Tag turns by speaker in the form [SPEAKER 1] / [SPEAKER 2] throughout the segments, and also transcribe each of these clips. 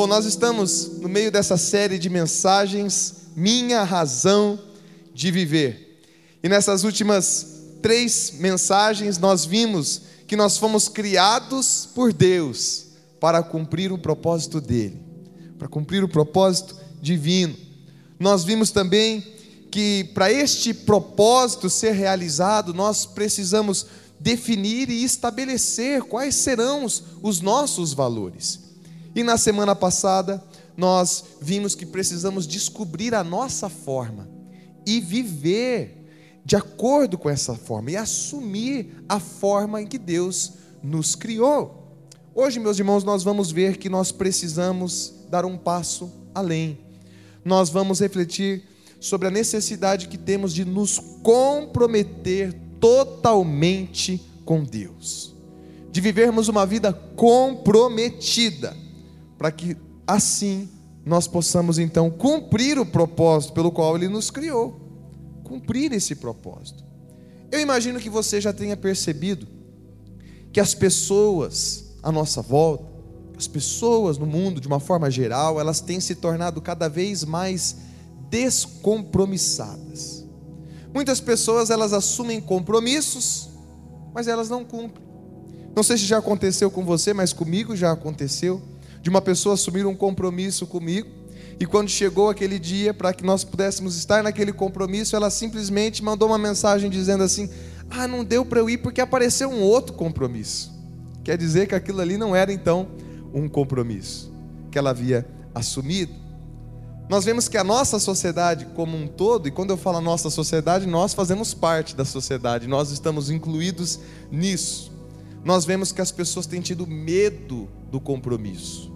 [SPEAKER 1] Bom, nós estamos no meio dessa série de mensagens, Minha Razão de Viver. E nessas últimas três mensagens nós vimos que nós fomos criados por Deus para cumprir o propósito dele, para cumprir o propósito divino. Nós vimos também que para este propósito ser realizado, nós precisamos definir e estabelecer quais serão os nossos valores. E na semana passada, nós vimos que precisamos descobrir a nossa forma e viver de acordo com essa forma e assumir a forma em que Deus nos criou. Hoje, meus irmãos, nós vamos ver que nós precisamos dar um passo além. Nós vamos refletir sobre a necessidade que temos de nos comprometer totalmente com Deus, de vivermos uma vida comprometida para que assim nós possamos então cumprir o propósito pelo qual Ele nos criou. Cumprir esse propósito. Eu imagino que você já tenha percebido que as pessoas à nossa volta, as pessoas no mundo de uma forma geral, elas têm se tornado cada vez mais descompromissadas. Muitas pessoas elas assumem compromissos, mas elas não cumprem. Não sei se já aconteceu com você, mas comigo já aconteceu de uma pessoa assumir um compromisso comigo, e quando chegou aquele dia para que nós pudéssemos estar naquele compromisso, ela simplesmente mandou uma mensagem dizendo assim: Ah, não deu para eu ir porque apareceu um outro compromisso. Quer dizer que aquilo ali não era então um compromisso que ela havia assumido. Nós vemos que a nossa sociedade como um todo, e quando eu falo nossa sociedade, nós fazemos parte da sociedade, nós estamos incluídos nisso. Nós vemos que as pessoas têm tido medo do compromisso.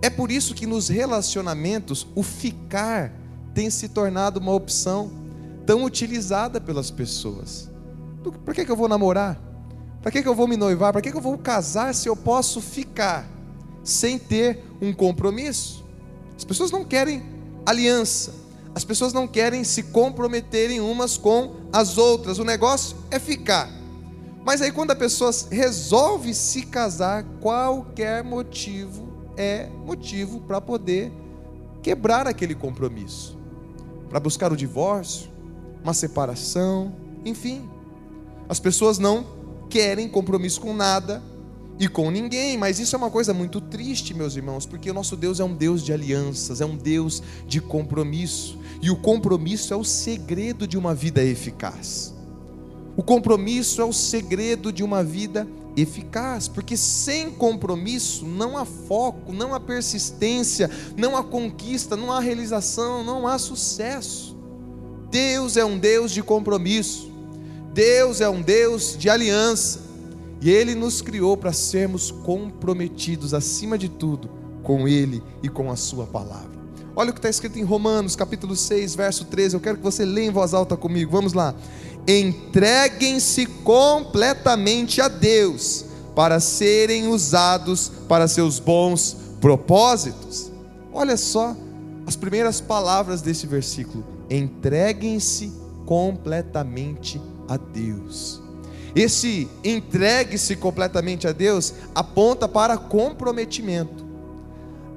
[SPEAKER 1] É por isso que nos relacionamentos o ficar tem se tornado uma opção tão utilizada pelas pessoas. Para que, que eu vou namorar? Para que, que eu vou me noivar? Para que, que eu vou casar se eu posso ficar sem ter um compromisso? As pessoas não querem aliança, as pessoas não querem se comprometerem umas com as outras, o negócio é ficar. Mas aí, quando a pessoa resolve se casar, qualquer motivo é motivo para poder quebrar aquele compromisso, para buscar o divórcio, uma separação, enfim. As pessoas não querem compromisso com nada e com ninguém, mas isso é uma coisa muito triste, meus irmãos, porque o nosso Deus é um Deus de alianças, é um Deus de compromisso, e o compromisso é o segredo de uma vida eficaz. O compromisso é o segredo de uma vida eficaz, porque sem compromisso não há foco, não há persistência, não há conquista, não há realização, não há sucesso. Deus é um Deus de compromisso, Deus é um Deus de aliança, e Ele nos criou para sermos comprometidos acima de tudo com Ele e com a Sua palavra. Olha o que está escrito em Romanos, capítulo 6, verso 13. Eu quero que você leia em voz alta comigo. Vamos lá entreguem-se completamente a Deus para serem usados para seus bons propósitos. Olha só as primeiras palavras desse versículo: entreguem-se completamente a Deus. Esse entregue-se completamente a Deus aponta para comprometimento,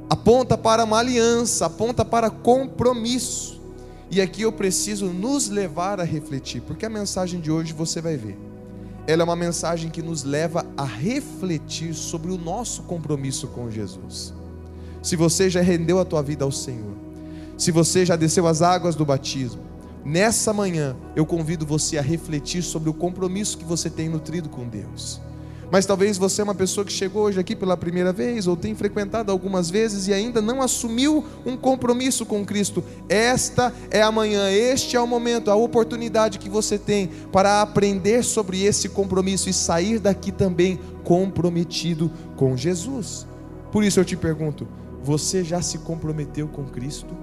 [SPEAKER 1] aponta para uma aliança, aponta para compromisso. E aqui eu preciso nos levar a refletir, porque a mensagem de hoje você vai ver. Ela é uma mensagem que nos leva a refletir sobre o nosso compromisso com Jesus. Se você já rendeu a tua vida ao Senhor, se você já desceu as águas do batismo, nessa manhã eu convido você a refletir sobre o compromisso que você tem nutrido com Deus. Mas talvez você é uma pessoa que chegou hoje aqui pela primeira vez ou tem frequentado algumas vezes e ainda não assumiu um compromisso com Cristo. Esta é a manhã, este é o momento, a oportunidade que você tem para aprender sobre esse compromisso e sair daqui também comprometido com Jesus. Por isso eu te pergunto: você já se comprometeu com Cristo?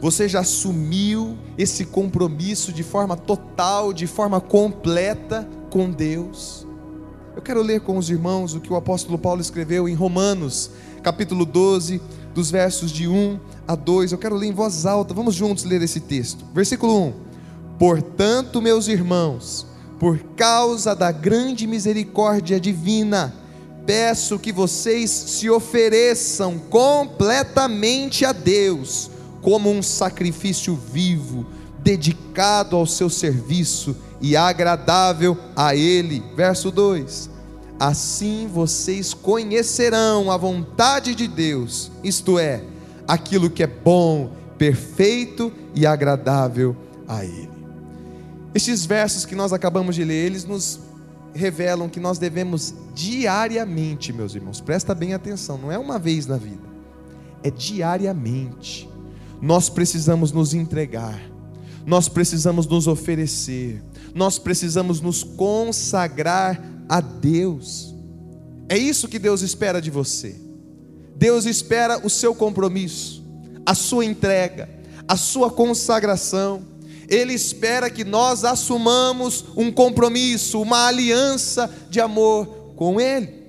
[SPEAKER 1] Você já assumiu esse compromisso de forma total, de forma completa com Deus? Eu quero ler com os irmãos o que o apóstolo Paulo escreveu em Romanos, capítulo 12, dos versos de 1 a 2. Eu quero ler em voz alta, vamos juntos ler esse texto. Versículo 1: Portanto, meus irmãos, por causa da grande misericórdia divina, peço que vocês se ofereçam completamente a Deus, como um sacrifício vivo, dedicado ao seu serviço e agradável a Ele. Verso 2: Assim vocês conhecerão a vontade de Deus, isto é, aquilo que é bom, perfeito e agradável a Ele. Estes versos que nós acabamos de ler, eles nos revelam que nós devemos diariamente, meus irmãos, presta bem atenção, não é uma vez na vida, é diariamente. Nós precisamos nos entregar, nós precisamos nos oferecer, nós precisamos nos consagrar a Deus. É isso que Deus espera de você. Deus espera o seu compromisso, a sua entrega, a sua consagração. Ele espera que nós assumamos um compromisso, uma aliança de amor com Ele.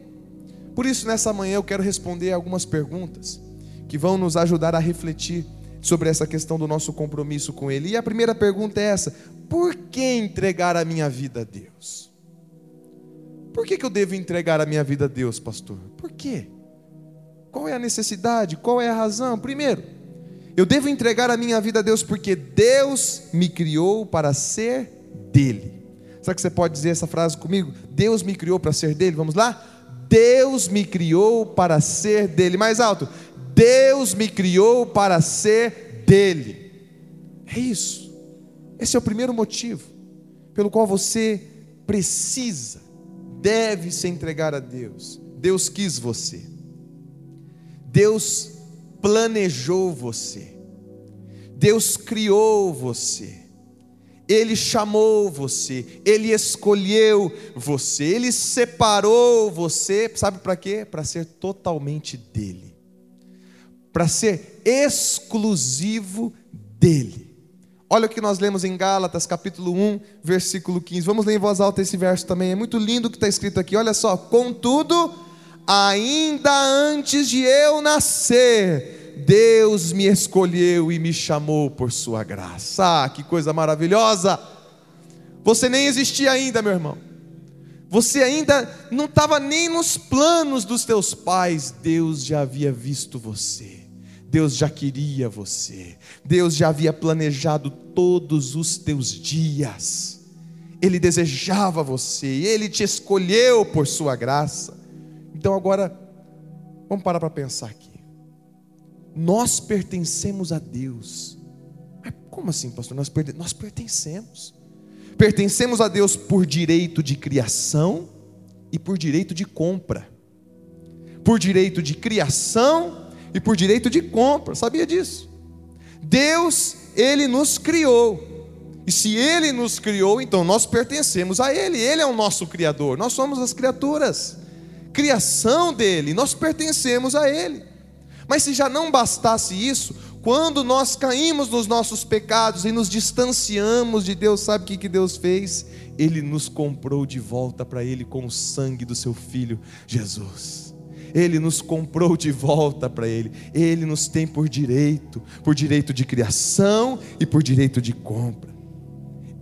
[SPEAKER 1] Por isso, nessa manhã, eu quero responder algumas perguntas que vão nos ajudar a refletir sobre essa questão do nosso compromisso com Ele. E a primeira pergunta é essa: por que entregar a minha vida a Deus? Por que, que eu devo entregar a minha vida a Deus, pastor? Por quê? Qual é a necessidade? Qual é a razão? Primeiro, eu devo entregar a minha vida a Deus porque Deus me criou para ser dele. Será que você pode dizer essa frase comigo? Deus me criou para ser dele. Vamos lá? Deus me criou para ser dele. Mais alto. Deus me criou para ser dele. É isso. Esse é o primeiro motivo pelo qual você precisa, deve se entregar a Deus. Deus quis você. Deus planejou você, Deus criou você, Ele chamou você, Ele escolheu você, Ele separou você, sabe para quê? Para ser totalmente dele, para ser exclusivo dele. Olha o que nós lemos em Gálatas, capítulo 1, versículo 15. Vamos ler em voz alta esse verso também. É muito lindo o que está escrito aqui. Olha só. Contudo, ainda antes de eu nascer, Deus me escolheu e me chamou por sua graça. Ah, que coisa maravilhosa! Você nem existia ainda, meu irmão. Você ainda não estava nem nos planos dos teus pais. Deus já havia visto você. Deus já queria você. Deus já havia planejado todos os teus dias. Ele desejava você, ele te escolheu por sua graça. Então agora, vamos parar para pensar aqui. Nós pertencemos a Deus. Mas como assim, pastor? Nós, nós pertencemos. Pertencemos a Deus por direito de criação e por direito de compra. Por direito de criação e por direito de compra. Sabia disso? Deus, Ele nos criou. E se Ele nos criou, então nós pertencemos a Ele. Ele é o nosso Criador. Nós somos as criaturas criação dele, nós pertencemos a ele. Mas se já não bastasse isso, quando nós caímos nos nossos pecados e nos distanciamos de Deus, sabe o que, que Deus fez? Ele nos comprou de volta para Ele com o sangue do Seu Filho Jesus. Ele nos comprou de volta para Ele. Ele nos tem por direito, por direito de criação e por direito de compra.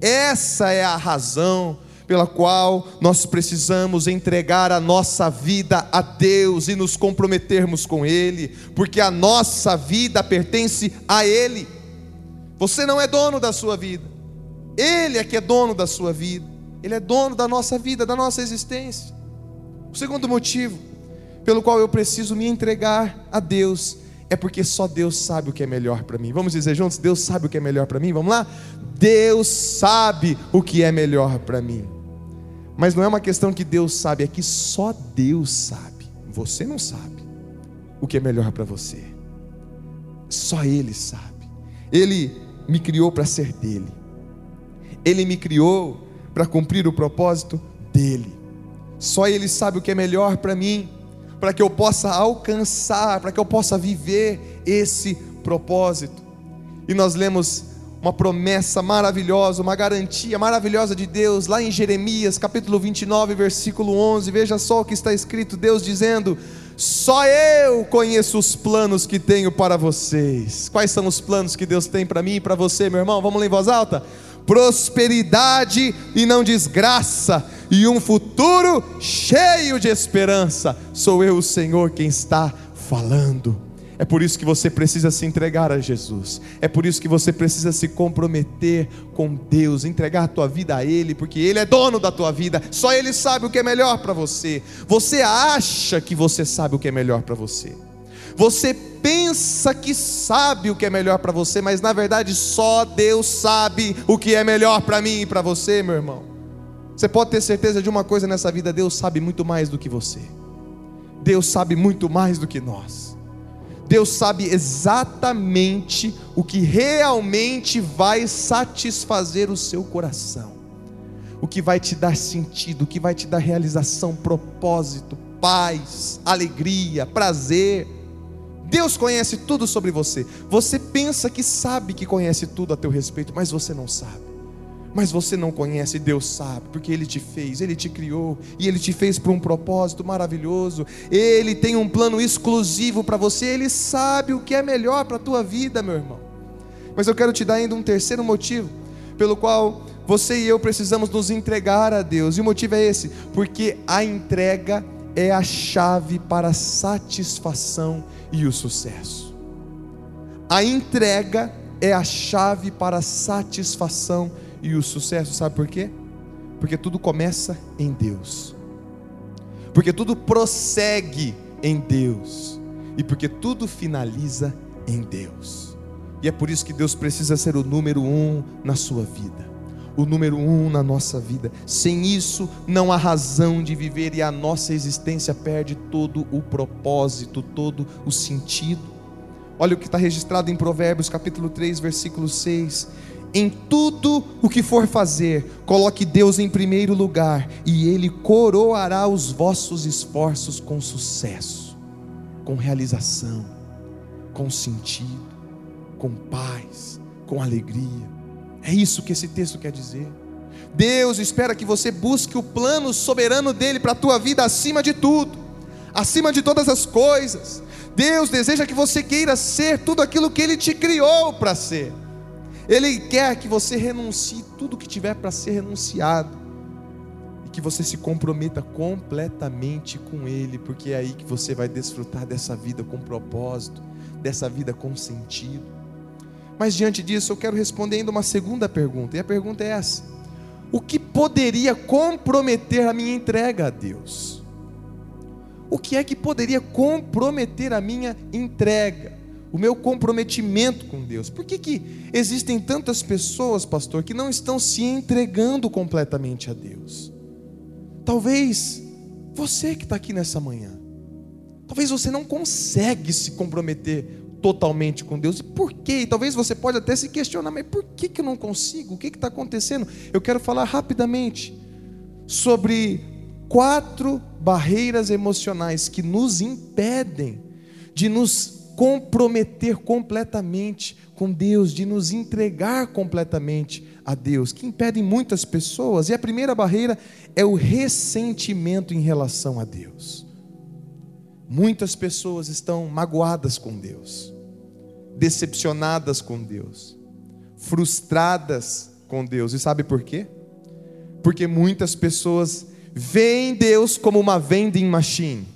[SPEAKER 1] Essa é a razão pela qual nós precisamos entregar a nossa vida a Deus e nos comprometermos com Ele, porque a nossa vida pertence a Ele. Você não é dono da sua vida, Ele é que é dono da sua vida, Ele é dono da nossa vida, da nossa existência. O segundo motivo pelo qual eu preciso me entregar a Deus é porque só Deus sabe o que é melhor para mim. Vamos dizer juntos: Deus sabe o que é melhor para mim? Vamos lá? Deus sabe o que é melhor para mim. Mas não é uma questão que Deus sabe, é que só Deus sabe. Você não sabe o que é melhor para você. Só Ele sabe. Ele me criou para ser dele. Ele me criou para cumprir o propósito dele. Só Ele sabe o que é melhor para mim, para que eu possa alcançar, para que eu possa viver esse propósito. E nós lemos uma promessa maravilhosa, uma garantia maravilhosa de Deus, lá em Jeremias, capítulo 29, versículo 11. Veja só o que está escrito: Deus dizendo: Só eu conheço os planos que tenho para vocês. Quais são os planos que Deus tem para mim e para você, meu irmão? Vamos ler em voz alta? Prosperidade e não desgraça, e um futuro cheio de esperança. Sou eu, o Senhor, quem está falando. É por isso que você precisa se entregar a Jesus. É por isso que você precisa se comprometer com Deus, entregar a tua vida a Ele, porque Ele é dono da tua vida. Só Ele sabe o que é melhor para você. Você acha que você sabe o que é melhor para você. Você pensa que sabe o que é melhor para você, mas na verdade só Deus sabe o que é melhor para mim e para você, meu irmão. Você pode ter certeza de uma coisa nessa vida: Deus sabe muito mais do que você. Deus sabe muito mais do que nós. Deus sabe exatamente o que realmente vai satisfazer o seu coração, o que vai te dar sentido, o que vai te dar realização, propósito, paz, alegria, prazer. Deus conhece tudo sobre você. Você pensa que sabe que conhece tudo a teu respeito, mas você não sabe mas você não conhece, Deus sabe, porque Ele te fez, Ele te criou, e Ele te fez para um propósito maravilhoso, Ele tem um plano exclusivo para você, Ele sabe o que é melhor para a tua vida, meu irmão. Mas eu quero te dar ainda um terceiro motivo, pelo qual você e eu precisamos nos entregar a Deus, e o motivo é esse, porque a entrega é a chave para a satisfação e o sucesso. A entrega é a chave para a satisfação e o sucesso, sabe por quê? Porque tudo começa em Deus, porque tudo prossegue em Deus, e porque tudo finaliza em Deus. E é por isso que Deus precisa ser o número um na sua vida, o número um na nossa vida. Sem isso, não há razão de viver e a nossa existência perde todo o propósito, todo o sentido. Olha o que está registrado em Provérbios capítulo 3, versículo 6. Em tudo o que for fazer, coloque Deus em primeiro lugar, e Ele coroará os vossos esforços com sucesso, com realização, com sentido, com paz, com alegria. É isso que esse texto quer dizer. Deus espera que você busque o plano soberano dele para a tua vida acima de tudo, acima de todas as coisas. Deus deseja que você queira ser tudo aquilo que ele te criou para ser. Ele quer que você renuncie tudo que tiver para ser renunciado. E que você se comprometa completamente com Ele, porque é aí que você vai desfrutar dessa vida com propósito, dessa vida com sentido. Mas diante disso, eu quero responder ainda uma segunda pergunta, e a pergunta é essa: O que poderia comprometer a minha entrega a Deus? O que é que poderia comprometer a minha entrega? O meu comprometimento com Deus. Por que, que existem tantas pessoas, pastor, que não estão se entregando completamente a Deus? Talvez você que está aqui nessa manhã, talvez você não consegue se comprometer totalmente com Deus. E por quê? E talvez você pode até se questionar, mas por que, que eu não consigo? O que está acontecendo? Eu quero falar rapidamente sobre quatro barreiras emocionais que nos impedem de nos comprometer completamente com Deus, de nos entregar completamente a Deus, que impedem muitas pessoas. E a primeira barreira é o ressentimento em relação a Deus. Muitas pessoas estão magoadas com Deus, decepcionadas com Deus, frustradas com Deus. E sabe por quê? Porque muitas pessoas veem Deus como uma vending machine.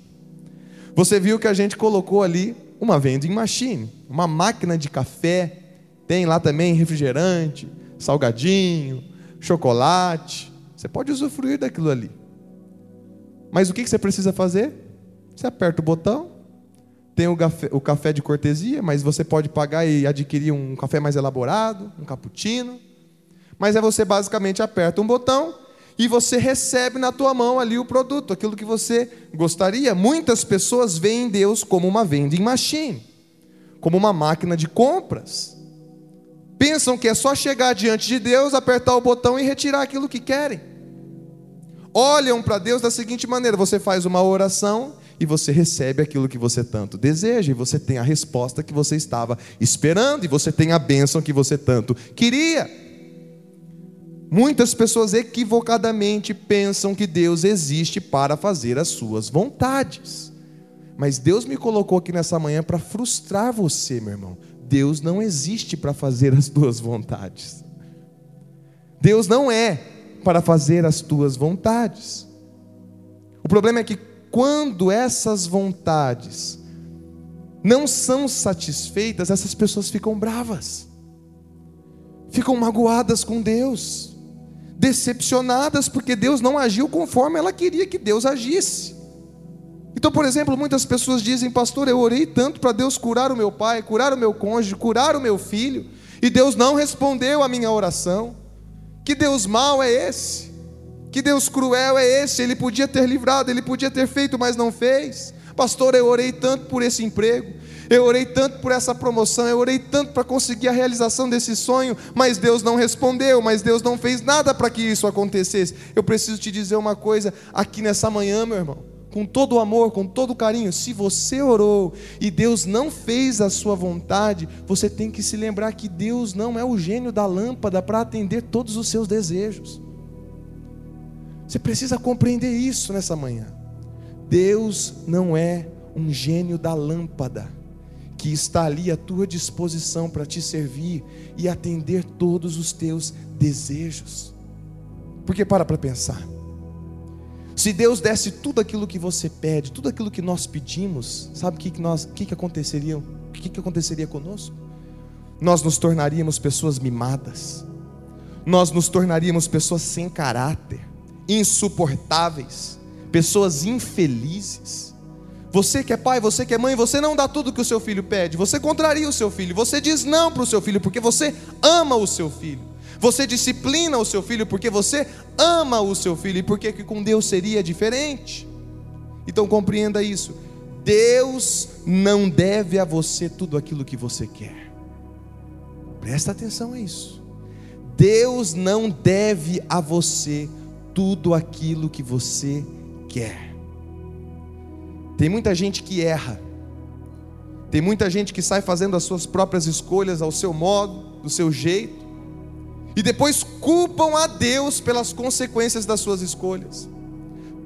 [SPEAKER 1] Você viu que a gente colocou ali uma vending machine, uma máquina de café, tem lá também refrigerante, salgadinho, chocolate. Você pode usufruir daquilo ali. Mas o que você precisa fazer? Você aperta o botão, tem o café, o café de cortesia, mas você pode pagar e adquirir um café mais elaborado, um cappuccino. Mas é você basicamente aperta um botão e você recebe na tua mão ali o produto, aquilo que você gostaria. Muitas pessoas veem Deus como uma vending machine, como uma máquina de compras. Pensam que é só chegar diante de Deus, apertar o botão e retirar aquilo que querem. Olham para Deus da seguinte maneira: você faz uma oração e você recebe aquilo que você tanto deseja, e você tem a resposta que você estava esperando, e você tem a bênção que você tanto queria. Muitas pessoas equivocadamente pensam que Deus existe para fazer as suas vontades. Mas Deus me colocou aqui nessa manhã para frustrar você, meu irmão. Deus não existe para fazer as tuas vontades. Deus não é para fazer as tuas vontades. O problema é que quando essas vontades não são satisfeitas, essas pessoas ficam bravas, ficam magoadas com Deus, decepcionadas porque Deus não agiu conforme ela queria que Deus agisse. Então, por exemplo, muitas pessoas dizem, pastor, eu orei tanto para Deus curar o meu pai, curar o meu cônjuge, curar o meu filho, e Deus não respondeu a minha oração. Que Deus mau é esse? Que Deus cruel é esse? Ele podia ter livrado, ele podia ter feito, mas não fez. Pastor, eu orei tanto por esse emprego, eu orei tanto por essa promoção, eu orei tanto para conseguir a realização desse sonho, mas Deus não respondeu, mas Deus não fez nada para que isso acontecesse. Eu preciso te dizer uma coisa aqui nessa manhã, meu irmão com todo o amor, com todo o carinho, se você orou e Deus não fez a sua vontade, você tem que se lembrar que Deus não é o gênio da lâmpada para atender todos os seus desejos. Você precisa compreender isso nessa manhã. Deus não é um gênio da lâmpada que está ali à tua disposição para te servir e atender todos os teus desejos. Porque para para pensar. Se Deus desse tudo aquilo que você pede, tudo aquilo que nós pedimos, sabe o que, que, nós, que, que aconteceria? O que, que aconteceria conosco? Nós nos tornaríamos pessoas mimadas, nós nos tornaríamos pessoas sem caráter, insuportáveis, pessoas infelizes. Você que é pai, você que é mãe, você não dá tudo que o seu filho pede, você contraria o seu filho, você diz não para o seu filho, porque você ama o seu filho. Você disciplina o seu filho porque você ama o seu filho e porque que com Deus seria diferente. Então compreenda isso. Deus não deve a você tudo aquilo que você quer. Presta atenção a isso. Deus não deve a você tudo aquilo que você quer. Tem muita gente que erra. Tem muita gente que sai fazendo as suas próprias escolhas ao seu modo, do seu jeito e depois culpam a Deus pelas consequências das suas escolhas.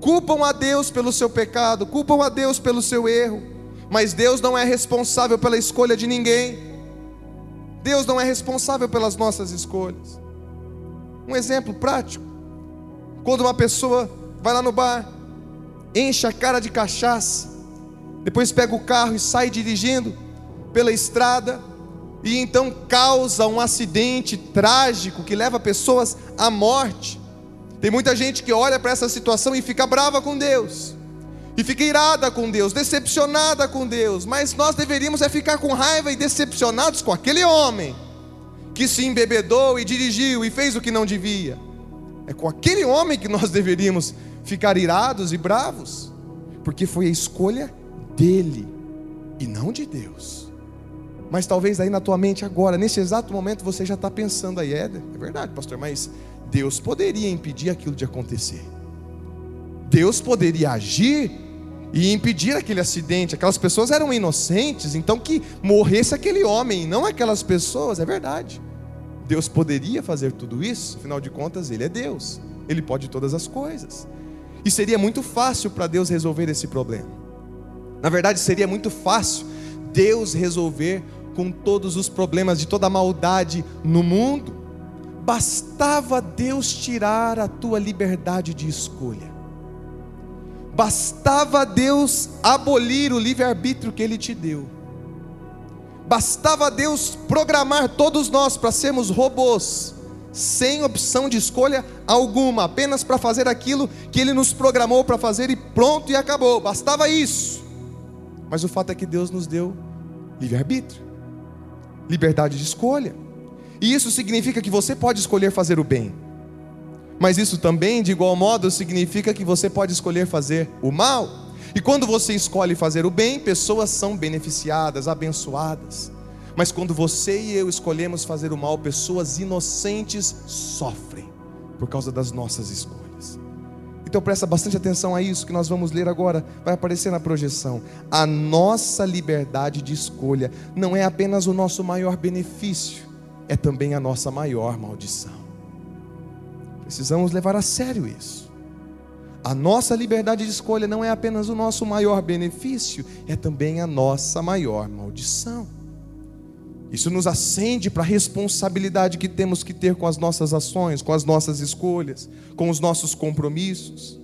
[SPEAKER 1] Culpam a Deus pelo seu pecado, culpam a Deus pelo seu erro, mas Deus não é responsável pela escolha de ninguém. Deus não é responsável pelas nossas escolhas. Um exemplo prático: quando uma pessoa vai lá no bar, enche a cara de cachaça, depois pega o carro e sai dirigindo pela estrada, e então causa um acidente trágico que leva pessoas à morte. Tem muita gente que olha para essa situação e fica brava com Deus, e fica irada com Deus, decepcionada com Deus, mas nós deveríamos é ficar com raiva e decepcionados com aquele homem que se embebedou e dirigiu e fez o que não devia. É com aquele homem que nós deveríamos ficar irados e bravos, porque foi a escolha dele e não de Deus. Mas talvez aí na tua mente agora, nesse exato momento, você já está pensando aí, é, é verdade, pastor, mas Deus poderia impedir aquilo de acontecer. Deus poderia agir e impedir aquele acidente. Aquelas pessoas eram inocentes, então que morresse aquele homem, não aquelas pessoas, é verdade. Deus poderia fazer tudo isso, afinal de contas, Ele é Deus, Ele pode todas as coisas. E seria muito fácil para Deus resolver esse problema. Na verdade, seria muito fácil Deus resolver com todos os problemas de toda a maldade no mundo, bastava Deus tirar a tua liberdade de escolha. Bastava Deus abolir o livre-arbítrio que Ele te deu. Bastava Deus programar todos nós para sermos robôs, sem opção de escolha alguma, apenas para fazer aquilo que Ele nos programou para fazer e pronto e acabou. Bastava isso. Mas o fato é que Deus nos deu livre-arbítrio liberdade de escolha. E isso significa que você pode escolher fazer o bem. Mas isso também, de igual modo, significa que você pode escolher fazer o mal. E quando você escolhe fazer o bem, pessoas são beneficiadas, abençoadas. Mas quando você e eu escolhemos fazer o mal, pessoas inocentes sofrem por causa das nossas escolhas. Então presta bastante atenção a isso que nós vamos ler agora, vai aparecer na projeção. A nossa liberdade de escolha não é apenas o nosso maior benefício, é também a nossa maior maldição. Precisamos levar a sério isso. A nossa liberdade de escolha não é apenas o nosso maior benefício, é também a nossa maior maldição. Isso nos acende para a responsabilidade que temos que ter com as nossas ações, com as nossas escolhas, com os nossos compromissos.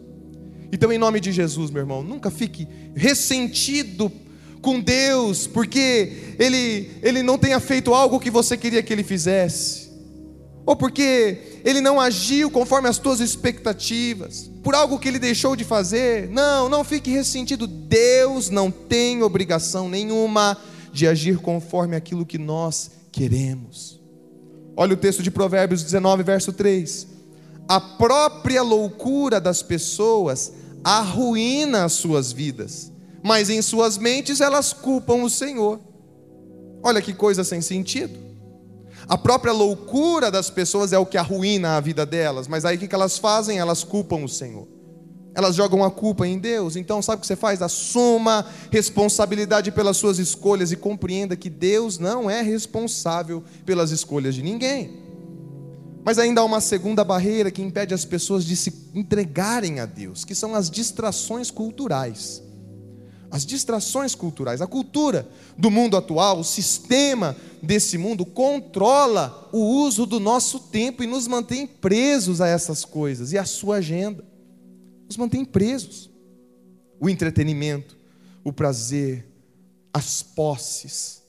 [SPEAKER 1] Então, em nome de Jesus, meu irmão, nunca fique ressentido com Deus, porque ele, ele não tenha feito algo que você queria que ele fizesse, ou porque ele não agiu conforme as tuas expectativas, por algo que ele deixou de fazer. Não, não fique ressentido. Deus não tem obrigação nenhuma de agir conforme aquilo que nós queremos. Olha o texto de Provérbios 19, verso 3. A própria loucura das pessoas arruína as suas vidas mas em suas mentes elas culpam o Senhor. Olha que coisa sem sentido. A própria loucura das pessoas é o que arruína a vida delas, mas aí o que elas fazem? Elas culpam o Senhor. Elas jogam a culpa em Deus. Então, sabe o que você faz? Assuma responsabilidade pelas suas escolhas e compreenda que Deus não é responsável pelas escolhas de ninguém. Mas ainda há uma segunda barreira que impede as pessoas de se entregarem a Deus, que são as distrações culturais as distrações culturais. A cultura do mundo atual, o sistema desse mundo, controla o uso do nosso tempo e nos mantém presos a essas coisas e a sua agenda. Nos mantém presos. O entretenimento, o prazer, as posses.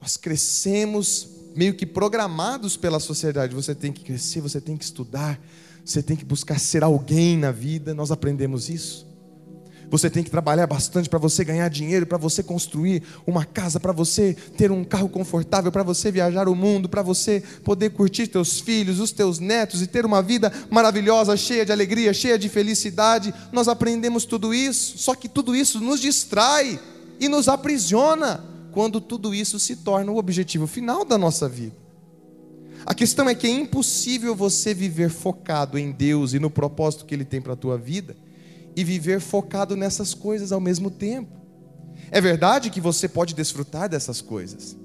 [SPEAKER 1] Nós crescemos meio que programados pela sociedade. Você tem que crescer, você tem que estudar, você tem que buscar ser alguém na vida. Nós aprendemos isso. Você tem que trabalhar bastante para você ganhar dinheiro, para você construir uma casa, para você ter um carro confortável, para você viajar o mundo, para você poder curtir teus filhos, os teus netos e ter uma vida maravilhosa, cheia de alegria, cheia de felicidade. Nós aprendemos tudo isso, só que tudo isso nos distrai e nos aprisiona quando tudo isso se torna o objetivo final da nossa vida. A questão é que é impossível você viver focado em Deus e no propósito que Ele tem para a tua vida e viver focado nessas coisas ao mesmo tempo. É verdade que você pode desfrutar dessas coisas.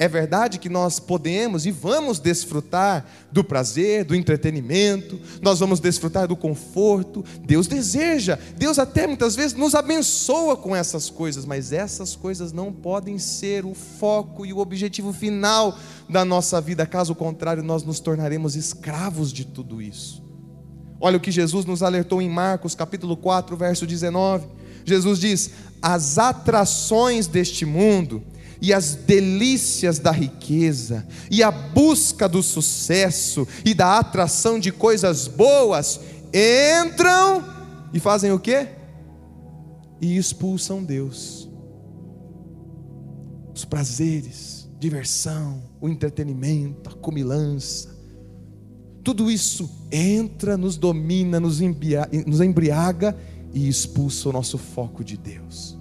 [SPEAKER 1] É verdade que nós podemos e vamos desfrutar do prazer, do entretenimento, nós vamos desfrutar do conforto. Deus deseja, Deus até muitas vezes nos abençoa com essas coisas, mas essas coisas não podem ser o foco e o objetivo final da nossa vida, caso contrário, nós nos tornaremos escravos de tudo isso. Olha o que Jesus nos alertou em Marcos, capítulo 4, verso 19. Jesus diz: As atrações deste mundo e as delícias da riqueza e a busca do sucesso e da atração de coisas boas entram e fazem o quê? E expulsam Deus. Os prazeres, diversão, o entretenimento, a comilança, tudo isso entra, nos domina, nos embriaga e expulsa o nosso foco de Deus.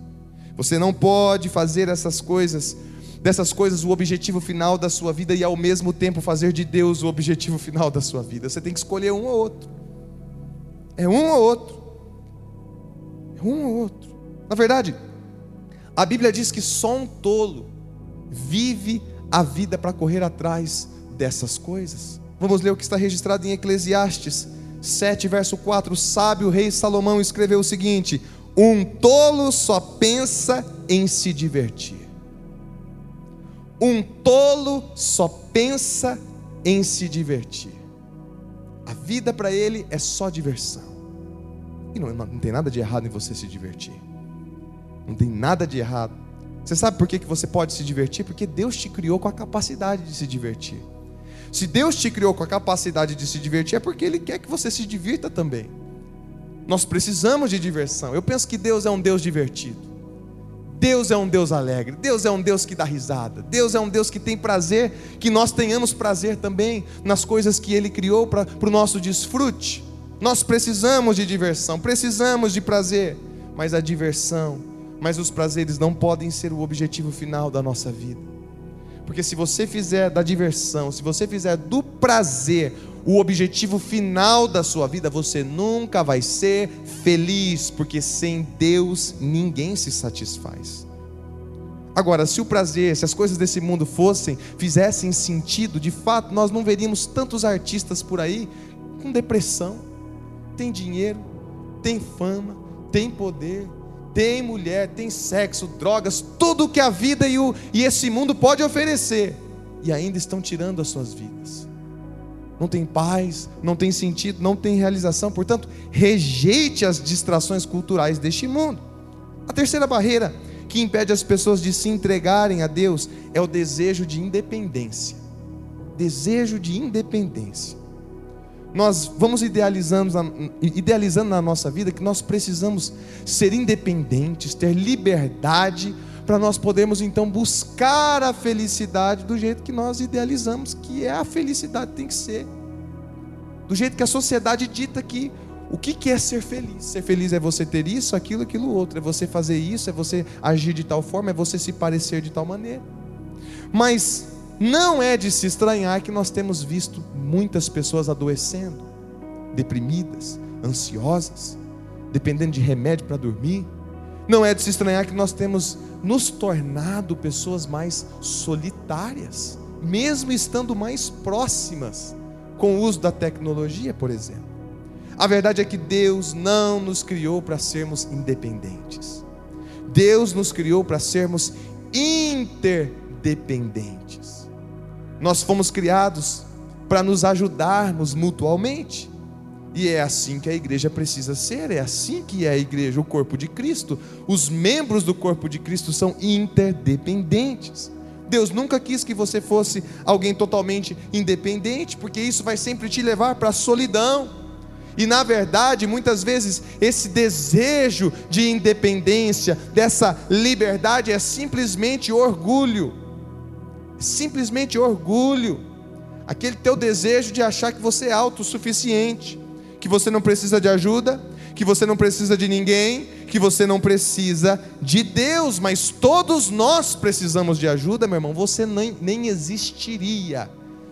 [SPEAKER 1] Você não pode fazer essas coisas, dessas coisas o objetivo final da sua vida e ao mesmo tempo fazer de Deus o objetivo final da sua vida. Você tem que escolher um ou outro. É um ou outro. É um ou outro. Na verdade, a Bíblia diz que só um tolo vive a vida para correr atrás dessas coisas. Vamos ler o que está registrado em Eclesiastes 7, verso 4. O sábio rei Salomão escreveu o seguinte: Um tolo só pensa em se divertir. Um tolo só pensa em se divertir. A vida para ele é só diversão. E não, não, tem nada de errado em você se divertir. Não tem nada de errado. Você sabe por que, que você pode se divertir? Porque Deus te criou com a capacidade de se divertir. Se Deus te criou com a capacidade de se divertir, é porque Ele quer que você se divirta também. Nós precisamos de diversão. Eu penso que Deus é um Deus divertido. Deus é um Deus alegre. Deus é um Deus que dá risada. Deus é um Deus que tem prazer, que nós tenhamos prazer também nas coisas que Ele criou para o nosso desfrute. Nós precisamos de diversão, precisamos de prazer, mas a diversão, mas os prazeres não podem ser o objetivo final da nossa vida. Porque se você fizer da diversão, se você fizer do prazer o objetivo final da sua vida, você nunca vai ser feliz, porque sem Deus ninguém se satisfaz. Agora, se o prazer, se as coisas desse mundo fossem, fizessem sentido, de fato, nós não veríamos tantos artistas por aí com depressão. Tem dinheiro, tem fama, tem poder, tem mulher, tem sexo, drogas, tudo que a vida e, o, e esse mundo pode oferecer, e ainda estão tirando as suas vidas. Não tem paz, não tem sentido, não tem realização, portanto, rejeite as distrações culturais deste mundo. A terceira barreira que impede as pessoas de se entregarem a Deus é o desejo de independência. Desejo de independência nós vamos idealizando, idealizando na nossa vida que nós precisamos ser independentes, ter liberdade, para nós podermos então buscar a felicidade do jeito que nós idealizamos, que é a felicidade tem que ser. Do jeito que a sociedade dita que o que é ser feliz? Ser feliz é você ter isso, aquilo, aquilo outro, é você fazer isso, é você agir de tal forma, é você se parecer de tal maneira. Mas não é de se estranhar que nós temos visto muitas pessoas adoecendo, deprimidas, ansiosas, dependendo de remédio para dormir. Não é de se estranhar que nós temos nos tornado pessoas mais solitárias, mesmo estando mais próximas com o uso da tecnologia, por exemplo. A verdade é que Deus não nos criou para sermos independentes. Deus nos criou para sermos interdependentes. Nós fomos criados para nos ajudarmos mutualmente. E é assim que a igreja precisa ser, é assim que é a igreja, o corpo de Cristo. Os membros do corpo de Cristo são interdependentes. Deus nunca quis que você fosse alguém totalmente independente, porque isso vai sempre te levar para a solidão. E na verdade, muitas vezes, esse desejo de independência, dessa liberdade, é simplesmente orgulho simplesmente orgulho, aquele teu desejo de achar que você é autossuficiente, que você não precisa de ajuda, que você não precisa de ninguém, que você não precisa de Deus, mas todos nós precisamos de ajuda, meu irmão. Você nem, nem existiria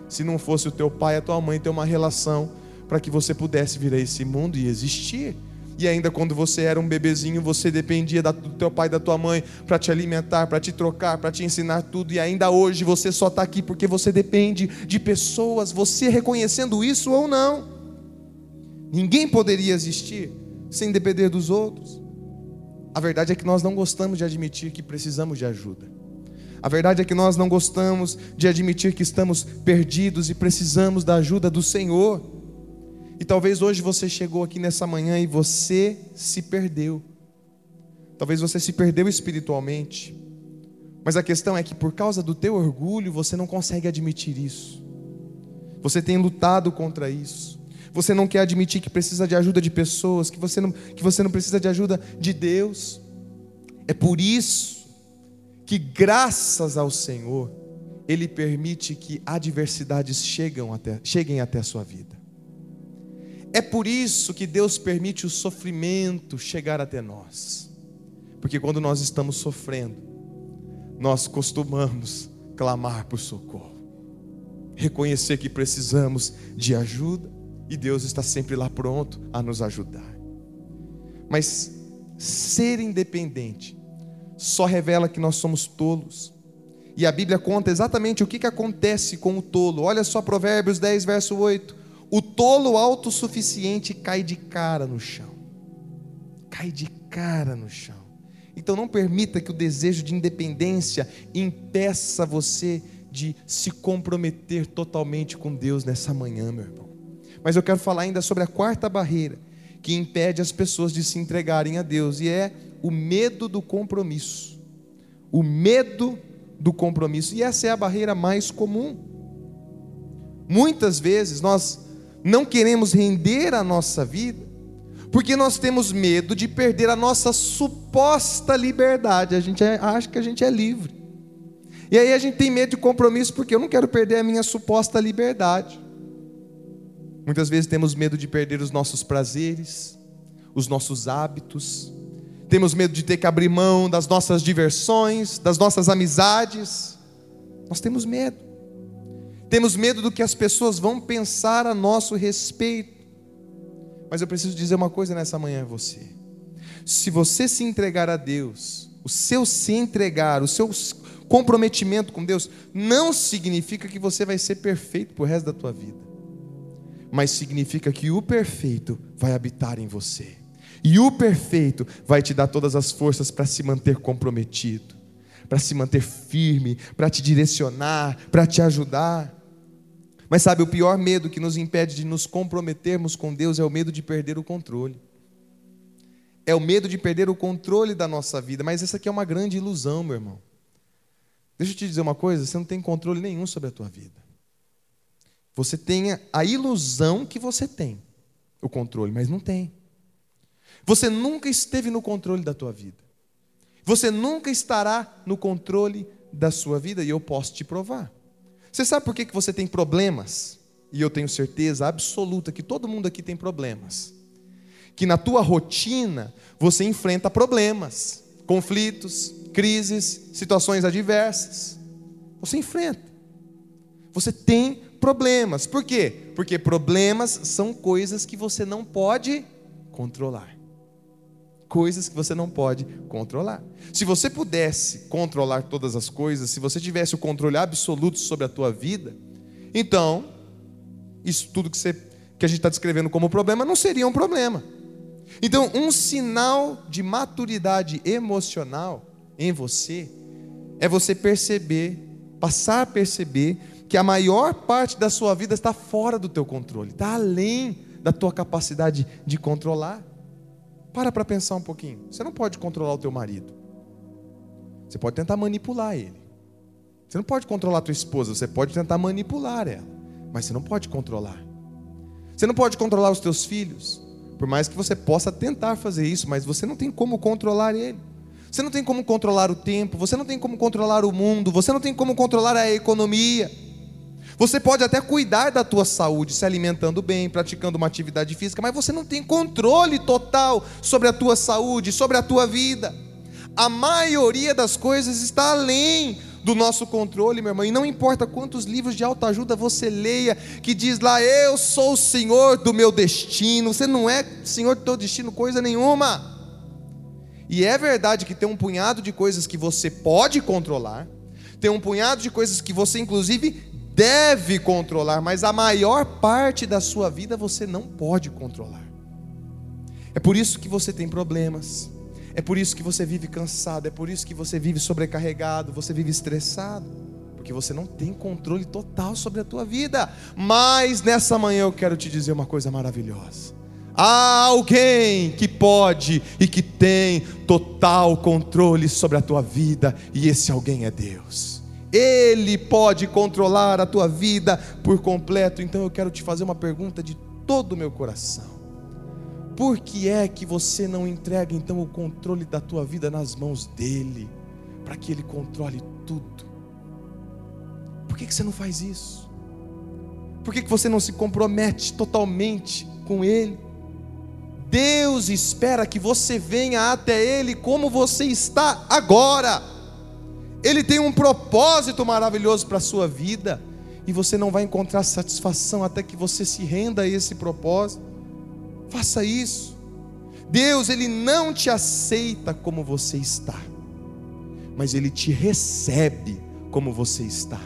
[SPEAKER 1] se não fosse o teu pai e a tua mãe ter uma relação para que você pudesse vir a esse mundo e existir. E ainda quando você era um bebezinho, você dependia do teu pai e da tua mãe para te alimentar, para te trocar, para te ensinar tudo. E ainda hoje você só está aqui porque você depende de pessoas, você reconhecendo isso ou não. Ninguém poderia existir sem depender dos outros. A verdade é que nós não gostamos de admitir que precisamos de ajuda. A verdade é que nós não gostamos de admitir que estamos perdidos e precisamos da ajuda do Senhor. E talvez hoje você chegou aqui nessa manhã e você se perdeu. Talvez você se perdeu espiritualmente. Mas a questão é que por causa do teu orgulho você não consegue admitir isso. Você tem lutado contra isso. Você não quer admitir que precisa de ajuda de pessoas, que você não, que você não precisa de ajuda de Deus. É por isso que, graças ao Senhor, Ele permite que adversidades cheguem até, cheguem até a sua vida. É por isso que Deus permite o sofrimento chegar até nós. Porque quando nós estamos sofrendo, nós costumamos clamar por socorro, reconhecer que precisamos de ajuda e Deus está sempre lá pronto a nos ajudar. Mas ser independente só revela que nós somos tolos. E a Bíblia conta exatamente o que, que acontece com o tolo. Olha só Provérbios 10, verso 8. O tolo autossuficiente cai de cara no chão. Cai de cara no chão. Então não permita que o desejo de independência impeça você de se comprometer totalmente com Deus nessa manhã, meu irmão. Mas eu quero falar ainda sobre a quarta barreira que impede as pessoas de se entregarem a Deus, e é o medo do compromisso. O medo do compromisso. E essa é a barreira mais comum. Muitas vezes nós não queremos render a nossa vida, porque nós temos medo de perder a nossa suposta liberdade. A gente é, acha que a gente é livre. E aí a gente tem medo de compromisso porque eu não quero perder a minha suposta liberdade. Muitas vezes temos medo de perder os nossos prazeres, os nossos hábitos. Temos medo de ter que abrir mão das nossas diversões, das nossas amizades. Nós temos medo. Temos medo do que as pessoas vão pensar a nosso respeito. Mas eu preciso dizer uma coisa nessa manhã a você. Se você se entregar a Deus, o seu se entregar, o seu comprometimento com Deus, não significa que você vai ser perfeito pro resto da tua vida. Mas significa que o perfeito vai habitar em você. E o perfeito vai te dar todas as forças para se manter comprometido, para se manter firme, para te direcionar, para te ajudar. Mas sabe, o pior medo que nos impede de nos comprometermos com Deus é o medo de perder o controle. É o medo de perder o controle da nossa vida. Mas essa aqui é uma grande ilusão, meu irmão. Deixa eu te dizer uma coisa: você não tem controle nenhum sobre a tua vida. Você tem a ilusão que você tem o controle, mas não tem. Você nunca esteve no controle da tua vida. Você nunca estará no controle da sua vida e eu posso te provar. Você sabe por que, que você tem problemas? E eu tenho certeza absoluta que todo mundo aqui tem problemas. Que na tua rotina você enfrenta problemas, conflitos, crises, situações adversas. Você enfrenta. Você tem problemas. Por quê? Porque problemas são coisas que você não pode controlar coisas que você não pode controlar. Se você pudesse controlar todas as coisas, se você tivesse o controle absoluto sobre a tua vida, então isso tudo que, você, que a gente está descrevendo como problema não seria um problema. Então, um sinal de maturidade emocional em você é você perceber, passar a perceber que a maior parte da sua vida está fora do teu controle, está além da tua capacidade de controlar. Para para pensar um pouquinho. Você não pode controlar o teu marido. Você pode tentar manipular ele. Você não pode controlar a tua esposa, você pode tentar manipular ela, mas você não pode controlar. Você não pode controlar os teus filhos, por mais que você possa tentar fazer isso, mas você não tem como controlar ele. Você não tem como controlar o tempo, você não tem como controlar o mundo, você não tem como controlar a economia. Você pode até cuidar da tua saúde, se alimentando bem, praticando uma atividade física, mas você não tem controle total sobre a tua saúde, sobre a tua vida. A maioria das coisas está além do nosso controle, meu irmão. E não importa quantos livros de autoajuda você leia, que diz lá, eu sou o Senhor do meu destino. Você não é Senhor do teu destino, coisa nenhuma. E é verdade que tem um punhado de coisas que você pode controlar, tem um punhado de coisas que você, inclusive, deve controlar, mas a maior parte da sua vida você não pode controlar. É por isso que você tem problemas. É por isso que você vive cansado, é por isso que você vive sobrecarregado, você vive estressado, porque você não tem controle total sobre a tua vida. Mas nessa manhã eu quero te dizer uma coisa maravilhosa. Há alguém que pode e que tem total controle sobre a tua vida, e esse alguém é Deus. Ele pode controlar a tua vida por completo. Então eu quero te fazer uma pergunta de todo o meu coração. Por que é que você não entrega então o controle da tua vida nas mãos dele, para que ele controle tudo? Por que, que você não faz isso? Por que, que você não se compromete totalmente com ele? Deus espera que você venha até ele como você está agora. Ele tem um propósito maravilhoso para a sua vida, e você não vai encontrar satisfação até que você se renda a esse propósito. Faça isso. Deus, ele não te aceita como você está, mas ele te recebe como você está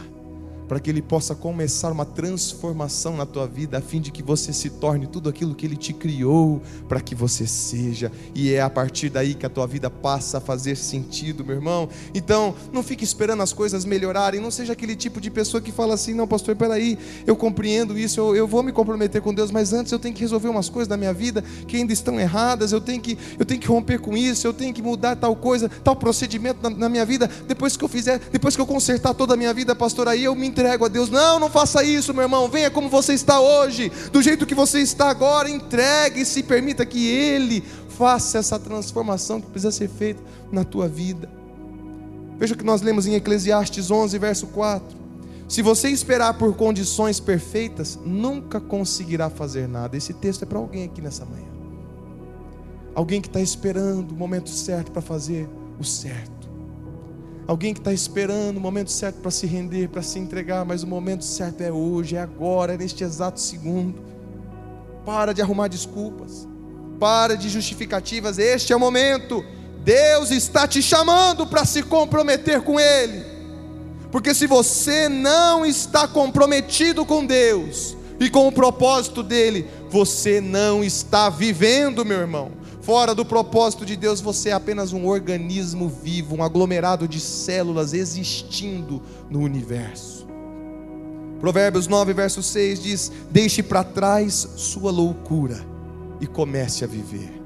[SPEAKER 1] para que Ele possa começar uma transformação na tua vida, a fim de que você se torne tudo aquilo que Ele te criou para que você seja, e é a partir daí que a tua vida passa a fazer sentido, meu irmão. Então, não fique esperando as coisas melhorarem, não seja aquele tipo de pessoa que fala assim: não, pastor, peraí, eu compreendo isso, eu, eu vou me comprometer com Deus, mas antes eu tenho que resolver umas coisas da minha vida que ainda estão erradas, eu tenho que, eu tenho que romper com isso, eu tenho que mudar tal coisa, tal procedimento na, na minha vida, depois que eu fizer, depois que eu consertar toda a minha vida, pastor, aí eu me entrego a Deus. Não, não faça isso, meu irmão. Venha como você está hoje, do jeito que você está agora. Entregue-se, permita que Ele faça essa transformação que precisa ser feita na tua vida. Veja o que nós lemos em Eclesiastes 11, verso 4. Se você esperar por condições perfeitas, nunca conseguirá fazer nada. Esse texto é para alguém aqui nessa manhã. Alguém que está esperando o momento certo para fazer o certo. Alguém que está esperando o momento certo para se render, para se entregar, mas o momento certo é hoje, é agora, é neste exato segundo. Para de arrumar desculpas, para de justificativas, este é o momento. Deus está te chamando para se comprometer com Ele, porque se você não está comprometido com Deus e com o propósito dele, você não está vivendo, meu irmão Fora do propósito de Deus, você é apenas um organismo vivo, um aglomerado de células existindo no universo. Provérbios 9, verso 6 diz: Deixe para trás sua loucura e comece a viver.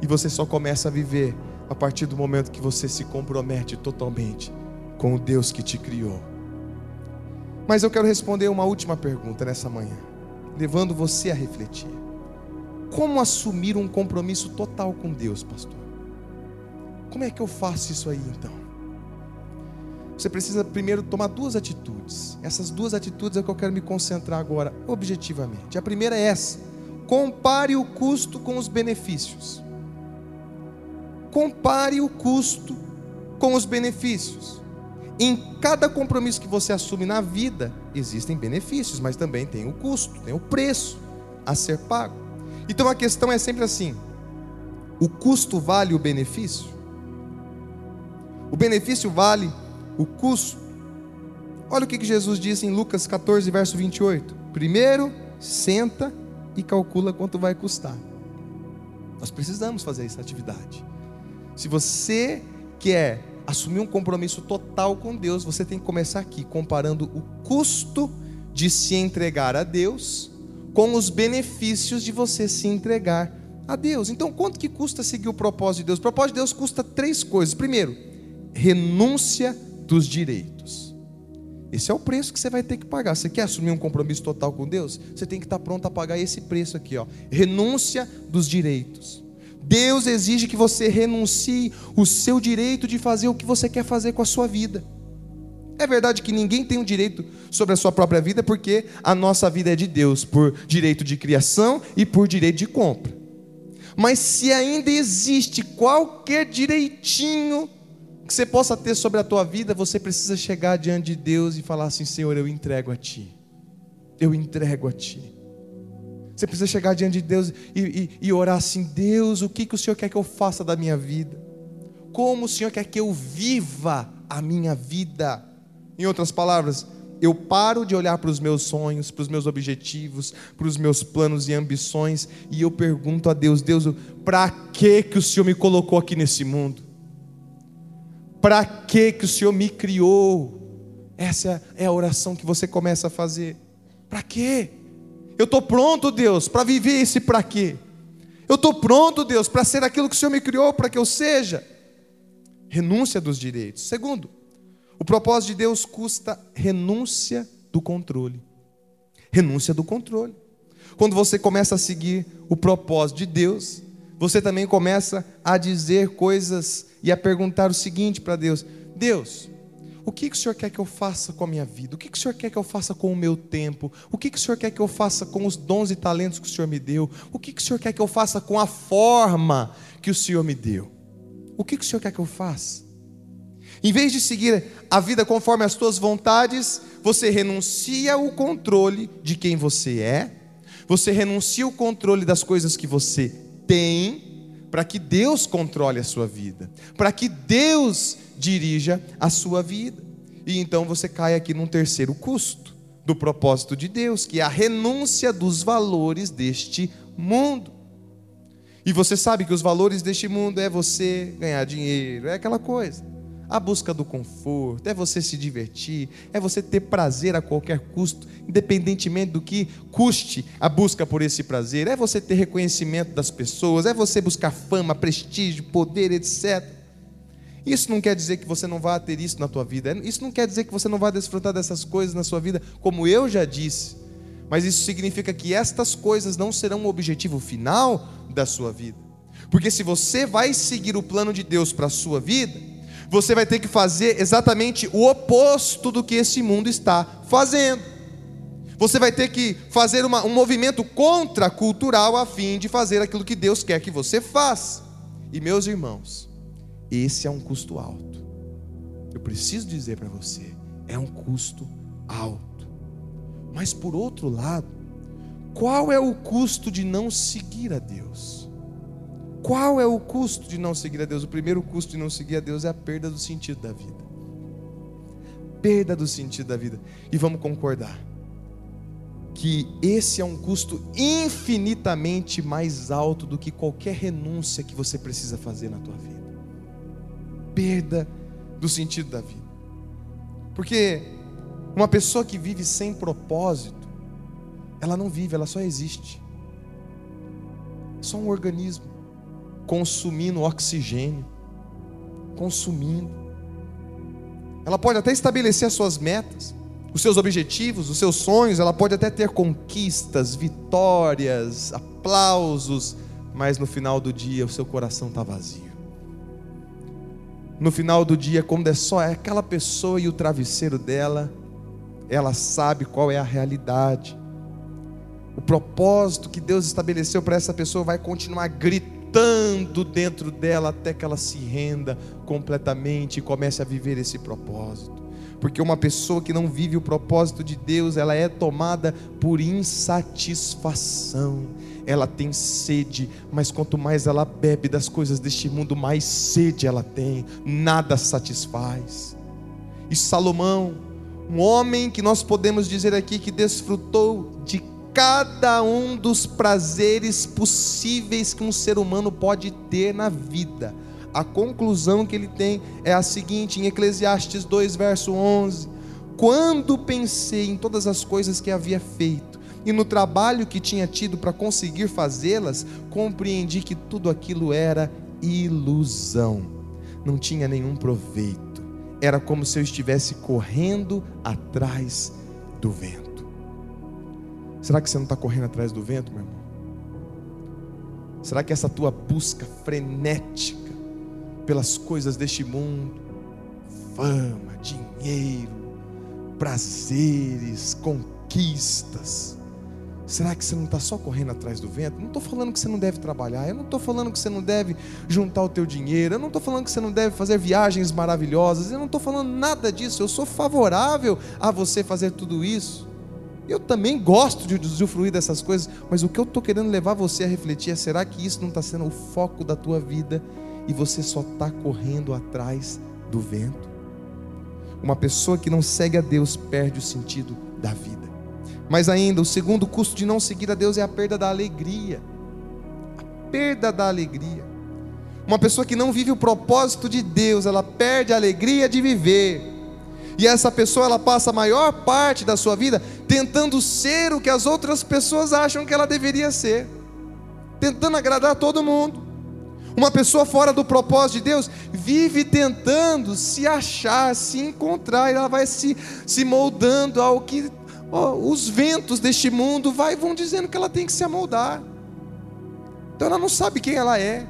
[SPEAKER 1] E você só começa a viver a partir do momento que você se compromete totalmente com o Deus que te criou. Mas eu quero responder uma última pergunta nessa manhã, levando você a refletir. Como assumir um compromisso total com Deus, pastor? Como é que eu faço isso aí então? Você precisa primeiro tomar duas atitudes. Essas duas atitudes é que eu quero me concentrar agora, objetivamente. A primeira é essa: compare o custo com os benefícios. Compare o custo com os benefícios. Em cada compromisso que você assume na vida, existem benefícios, mas também tem o custo, tem o preço a ser pago. Então a questão é sempre assim: o custo vale o benefício? O benefício vale o custo? Olha o que Jesus disse em Lucas 14, verso 28. Primeiro, senta e calcula quanto vai custar. Nós precisamos fazer essa atividade. Se você quer assumir um compromisso total com Deus, você tem que começar aqui, comparando o custo de se entregar a Deus com os benefícios de você se entregar a Deus. Então, quanto que custa seguir o propósito de Deus? O propósito de Deus custa três coisas. Primeiro, renúncia dos direitos. Esse é o preço que você vai ter que pagar. Você quer assumir um compromisso total com Deus? Você tem que estar pronto a pagar esse preço aqui, ó. Renúncia dos direitos. Deus exige que você renuncie o seu direito de fazer o que você quer fazer com a sua vida. É verdade que ninguém tem o um direito sobre a sua própria vida, porque a nossa vida é de Deus, por direito de criação e por direito de compra. Mas se ainda existe qualquer direitinho que você possa ter sobre a tua vida, você precisa chegar diante de Deus e falar assim: Senhor, eu entrego a Ti. Eu entrego a Ti. Você precisa chegar diante de Deus e, e, e, orar assim: Deus, o que, que o Senhor quer que eu faça da minha vida? Como o Senhor quer que eu viva a minha vida? Em outras palavras, eu paro de olhar para os meus sonhos, para os meus objetivos, para os meus planos e ambições, e eu pergunto a Deus: Deus, para que que o Senhor me colocou aqui nesse mundo? Para que que o Senhor me criou? Essa é a oração que você começa a fazer. Para quê? Eu estou pronto, Deus, para viver esse para quê? Eu estou pronto, Deus, para ser aquilo que o Senhor me criou para que eu seja. Renúncia dos direitos. Segundo, o propósito de Deus custa renúncia do controle. Renúncia do controle. Quando você começa a seguir o propósito de Deus, você também começa a dizer coisas e a perguntar o seguinte para Deus: Deus, o que, que o Senhor quer que eu faça com a minha vida? O que, que o Senhor quer que eu faça com o meu tempo? O que, que o Senhor quer que eu faça com os dons e talentos que o Senhor me deu? O que, que o Senhor quer que eu faça com a forma que o Senhor me deu? O que, que o Senhor quer que eu faça? Em vez de seguir a vida conforme as tuas vontades, você renuncia o controle de quem você é, você renuncia o controle das coisas que você tem, para que Deus controle a sua vida, para que Deus dirija a sua vida. E então você cai aqui num terceiro custo do propósito de Deus, que é a renúncia dos valores deste mundo. E você sabe que os valores deste mundo é você ganhar dinheiro, é aquela coisa. A busca do conforto, é você se divertir, é você ter prazer a qualquer custo, independentemente do que custe a busca por esse prazer, é você ter reconhecimento das pessoas, é você buscar fama, prestígio, poder, etc. Isso não quer dizer que você não vá ter isso na tua vida. Isso não quer dizer que você não vá desfrutar dessas coisas na sua vida, como eu já disse. Mas isso significa que estas coisas não serão o objetivo final da sua vida. Porque se você vai seguir o plano de Deus para a sua vida, você vai ter que fazer exatamente o oposto do que esse mundo está fazendo. Você vai ter que fazer uma, um movimento contracultural a fim de fazer aquilo que Deus quer que você faça. E meus irmãos, esse é um custo alto. Eu preciso dizer para você, é um custo alto. Mas por outro lado, qual é o custo de não seguir a Deus? Qual é o custo de não seguir a Deus? O primeiro custo de não seguir a Deus é a perda do sentido da vida. Perda do sentido da vida. E vamos concordar. que esse é um custo infinitamente mais alto do que qualquer renúncia que você precisa fazer na tua vida. Perda do sentido da vida. Porque uma pessoa que vive sem propósito, ela não vive, ela só existe. É só um organismo consumindo oxigênio, consumindo. Ela pode até estabelecer as suas metas, os seus objetivos, os seus sonhos, ela pode até ter conquistas, vitórias, aplausos, mas no final do dia o seu coração está vazio. No final do dia, quando é só aquela pessoa e o travesseiro dela, ela sabe qual é a realidade. O propósito que Deus estabeleceu para essa pessoa vai continuar gritando dentro dela até que ela se renda completamente e comece a viver esse propósito porque uma pessoa que não vive o propósito de Deus, ela é tomada por insatisfação. Ela tem sede, mas quanto mais ela bebe das coisas deste mundo, mais sede ela tem, nada satisfaz. E Salomão, um homem que nós podemos dizer aqui que desfrutou de cada um dos prazeres possíveis que um ser humano pode ter na vida. A conclusão que ele tem é a seguinte, em Eclesiastes 2, verso 11: Quando pensei em todas as coisas que havia feito e no trabalho que tinha tido para conseguir fazê-las, compreendi que tudo aquilo era ilusão, não tinha nenhum proveito, era como se eu estivesse correndo atrás do vento. Será que você não está correndo atrás do vento, meu irmão? Será que essa tua busca frenética, pelas coisas deste mundo, fama, dinheiro, prazeres, conquistas. Será que você não está só correndo atrás do vento? Não estou falando que você não deve trabalhar, eu não estou falando que você não deve juntar o teu dinheiro, eu não estou falando que você não deve fazer viagens maravilhosas, eu não estou falando nada disso, eu sou favorável a você fazer tudo isso. Eu também gosto de usufruir dessas coisas, mas o que eu estou querendo levar você a refletir é: será que isso não está sendo o foco da tua vida e você só está correndo atrás do vento. Uma pessoa que não segue a Deus perde o sentido da vida. Mas ainda, o segundo custo de não seguir a Deus é a perda da alegria. A perda da alegria. Uma pessoa que não vive o propósito de Deus, ela perde a alegria de viver. E essa pessoa ela passa a maior parte da sua vida tentando ser o que as outras pessoas acham que ela deveria ser, tentando agradar todo mundo. Uma pessoa fora do propósito de Deus vive tentando se achar, se encontrar, e ela vai se, se moldando ao que ó, os ventos deste mundo vai, vão dizendo que ela tem que se amoldar. Então ela não sabe quem ela é.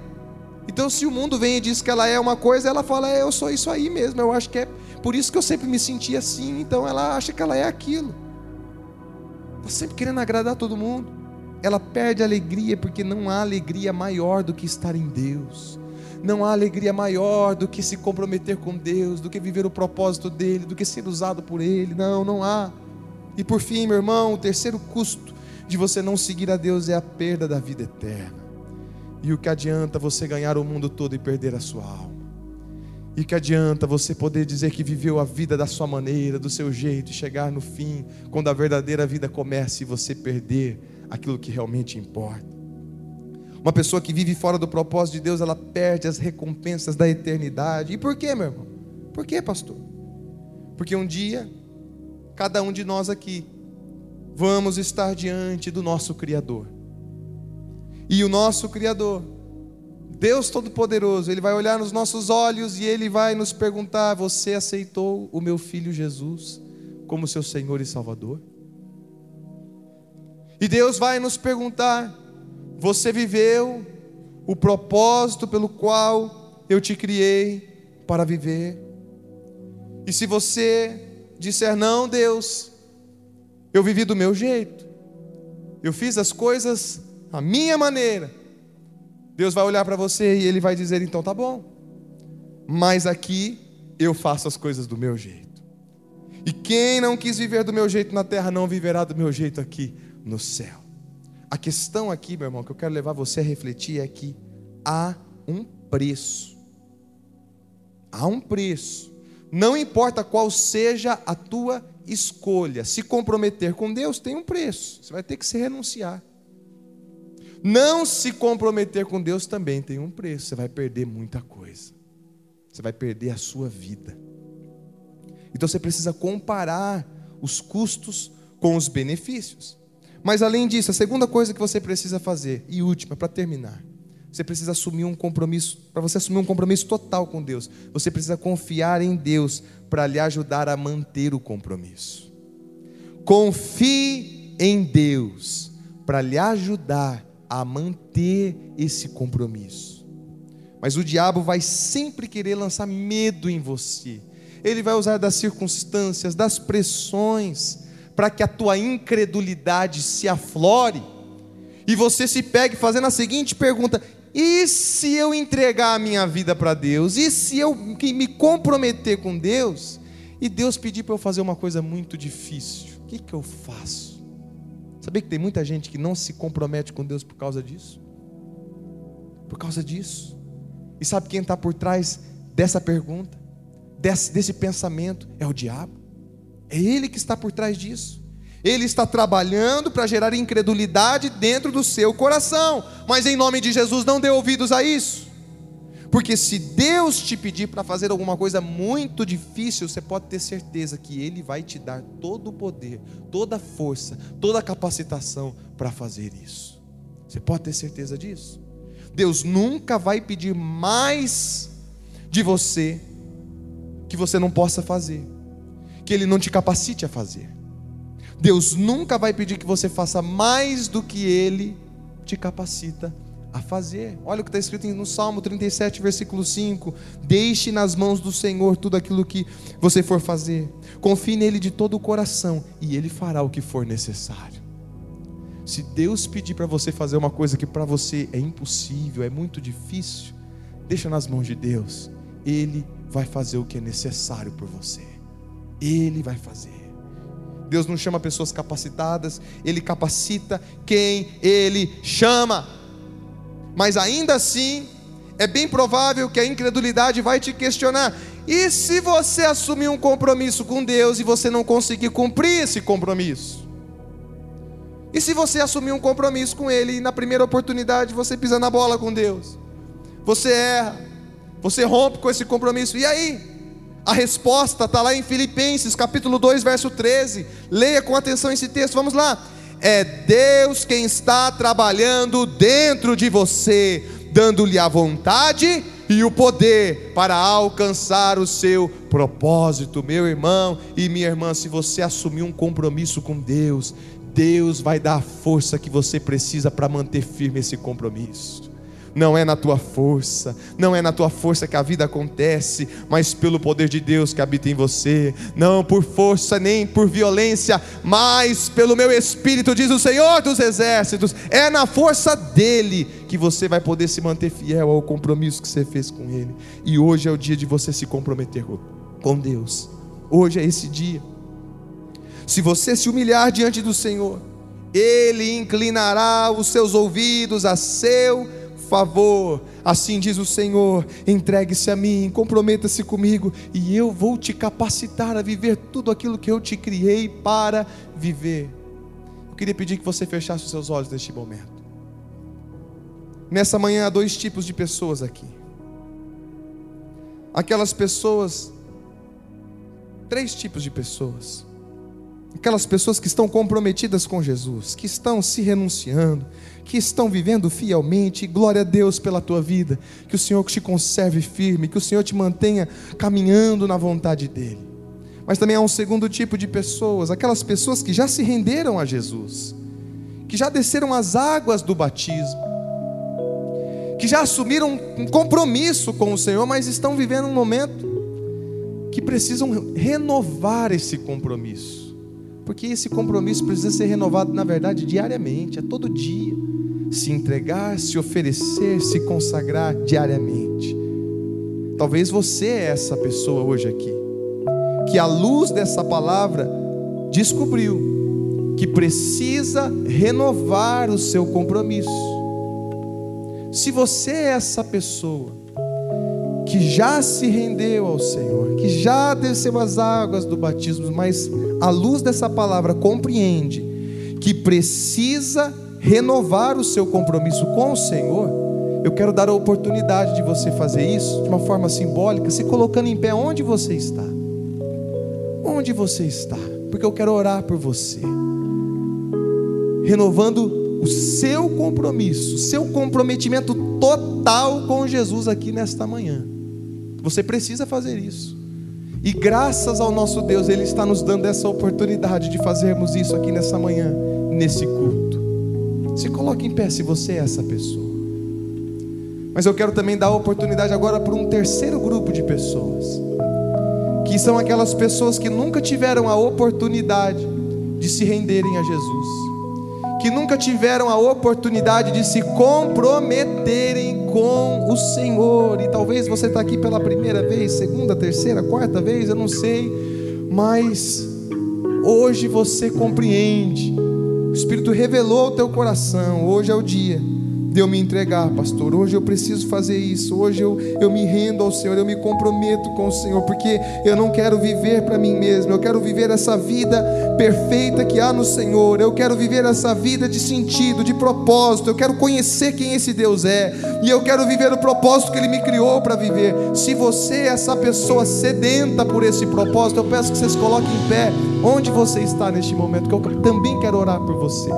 [SPEAKER 1] Então, se o mundo vem e diz que ela é uma coisa, ela fala, é, eu sou isso aí mesmo, eu acho que é por isso que eu sempre me senti assim, então ela acha que ela é aquilo. Está sempre querendo agradar todo mundo ela perde a alegria porque não há alegria maior do que estar em Deus. Não há alegria maior do que se comprometer com Deus, do que viver o propósito dele, do que ser usado por ele. Não, não há. E por fim, meu irmão, o terceiro custo de você não seguir a Deus é a perda da vida eterna. E o que adianta você ganhar o mundo todo e perder a sua alma? E que adianta você poder dizer que viveu a vida da sua maneira, do seu jeito, e chegar no fim, quando a verdadeira vida começa e você perder aquilo que realmente importa. Uma pessoa que vive fora do propósito de Deus, ela perde as recompensas da eternidade. E por quê, meu irmão? Por quê, pastor? Porque um dia, cada um de nós aqui, vamos estar diante do nosso Criador. E o nosso Criador, Deus Todo-Poderoso, Ele vai olhar nos nossos olhos e Ele vai nos perguntar: Você aceitou o meu filho Jesus como seu Senhor e Salvador? E Deus vai nos perguntar: você viveu o propósito pelo qual eu te criei para viver? E se você disser não, Deus, eu vivi do meu jeito, eu fiz as coisas à minha maneira, Deus vai olhar para você e Ele vai dizer: então tá bom, mas aqui eu faço as coisas do meu jeito. E quem não quis viver do meu jeito na terra, não viverá do meu jeito aqui no céu. A questão aqui, meu irmão, que eu quero levar você a refletir é que há um preço. Há um preço. Não importa qual seja a tua escolha se comprometer com Deus tem um preço. Você vai ter que se renunciar. Não se comprometer com Deus também tem um preço. Você vai perder muita coisa. Você vai perder a sua vida. Então você precisa comparar os custos com os benefícios. Mas além disso, a segunda coisa que você precisa fazer, e última, para terminar, você precisa assumir um compromisso, para você assumir um compromisso total com Deus, você precisa confiar em Deus para lhe ajudar a manter o compromisso. Confie em Deus para lhe ajudar a manter esse compromisso. Mas o diabo vai sempre querer lançar medo em você. Ele vai usar das circunstâncias, das pressões, para que a tua incredulidade se aflore e você se pegue fazendo a seguinte pergunta: e se eu entregar a minha vida para Deus? E se eu me comprometer com Deus? E Deus pedir para eu fazer uma coisa muito difícil, o que, que eu faço? Sabia que tem muita gente que não se compromete com Deus por causa disso? Por causa disso. E sabe quem está por trás dessa pergunta, desse, desse pensamento? É o diabo. É ele que está por trás disso. Ele está trabalhando para gerar incredulidade dentro do seu coração. Mas em nome de Jesus, não dê ouvidos a isso. Porque se Deus te pedir para fazer alguma coisa muito difícil, você pode ter certeza que Ele vai te dar todo o poder, toda a força, toda a capacitação para fazer isso. Você pode ter certeza disso? Deus nunca vai pedir mais de você que você não possa fazer, que Ele não te capacite a fazer. Deus nunca vai pedir que você faça mais do que Ele te capacita a fazer. Olha o que está escrito no Salmo 37, versículo 5: Deixe nas mãos do Senhor tudo aquilo que você for fazer, confie nele de todo o coração e Ele fará o que for necessário. Se Deus pedir para você fazer uma coisa que para você é impossível, é muito difícil, deixa nas mãos de Deus, Ele vai fazer o que é necessário por você, Ele vai fazer. Deus não chama pessoas capacitadas, Ele capacita quem Ele chama. Mas ainda assim, é bem provável que a incredulidade vai te questionar. E se você assumir um compromisso com Deus e você não conseguir cumprir esse compromisso? E se você assumir um compromisso com Ele e na primeira oportunidade você pisa na bola com Deus? Você erra, você rompe com esse compromisso, e aí? A resposta está lá em Filipenses, capítulo 2, verso 13. Leia com atenção esse texto, vamos lá. É Deus quem está trabalhando dentro de você, dando-lhe a vontade e o poder para alcançar o seu propósito. Meu irmão e minha irmã, se você assumir um compromisso com Deus, Deus vai dar a força que você precisa para manter firme esse compromisso não é na tua força, não é na tua força que a vida acontece, mas pelo poder de Deus que habita em você, não por força nem por violência, mas pelo meu espírito, diz o Senhor dos exércitos, é na força dele que você vai poder se manter fiel ao compromisso que você fez com ele. E hoje é o dia de você se comprometer com Deus. Hoje é esse dia. Se você se humilhar diante do Senhor, ele inclinará os seus ouvidos a seu favor. Assim diz o Senhor: entregue-se a mim, comprometa-se comigo, e eu vou te capacitar a viver tudo aquilo que eu te criei para viver. Eu queria pedir que você fechasse os seus olhos neste momento. Nessa manhã há dois tipos de pessoas aqui. Aquelas pessoas, três tipos de pessoas. Aquelas pessoas que estão comprometidas com Jesus, que estão se renunciando, que estão vivendo fielmente. Glória a Deus pela tua vida. Que o Senhor te conserve firme, que o Senhor te mantenha caminhando na vontade dEle. Mas também há um segundo tipo de pessoas, aquelas pessoas que já se renderam a Jesus, que já desceram as águas do batismo, que já assumiram um compromisso com o Senhor, mas estão vivendo um momento que precisam renovar esse compromisso. Porque esse compromisso precisa ser renovado, na verdade, diariamente, é todo dia se entregar, se oferecer, se consagrar diariamente. Talvez você é essa pessoa hoje aqui, que à luz dessa palavra descobriu que precisa renovar o seu compromisso. Se você é essa pessoa que já se rendeu ao Senhor, que já desceu as águas do batismo, mas à luz dessa palavra compreende que precisa renovar o seu compromisso com o Senhor, eu quero dar a oportunidade de você fazer isso de uma forma simbólica, se colocando em pé onde você está. Onde você está? Porque eu quero orar por você. Renovando o seu compromisso, seu comprometimento total com Jesus aqui nesta manhã. Você precisa fazer isso. E graças ao nosso Deus, Ele está nos dando essa oportunidade de fazermos isso aqui nessa manhã, nesse culto. Se coloque em pé se você é essa pessoa. Mas eu quero também dar a oportunidade agora para um terceiro grupo de pessoas, que são aquelas pessoas que nunca tiveram a oportunidade de se renderem a Jesus, que nunca tiveram a oportunidade de se comprometerem com o Senhor. E talvez você está aqui pela primeira vez, segunda, terceira, quarta vez, eu não sei, mas hoje você compreende. O Espírito revelou o teu coração. Hoje é o dia de eu me entregar, pastor. Hoje eu preciso fazer isso. Hoje eu, eu me rendo ao Senhor, eu me comprometo com o Senhor, porque eu não quero viver para mim mesmo, eu quero viver essa vida perfeita que há no Senhor. Eu quero viver essa vida de sentido, de propósito. Eu quero conhecer quem esse Deus é, e eu quero viver o propósito que Ele me criou para viver. Se você é essa pessoa sedenta por esse propósito, eu peço que vocês coloquem em pé onde você está neste momento, que eu também quero orar por você.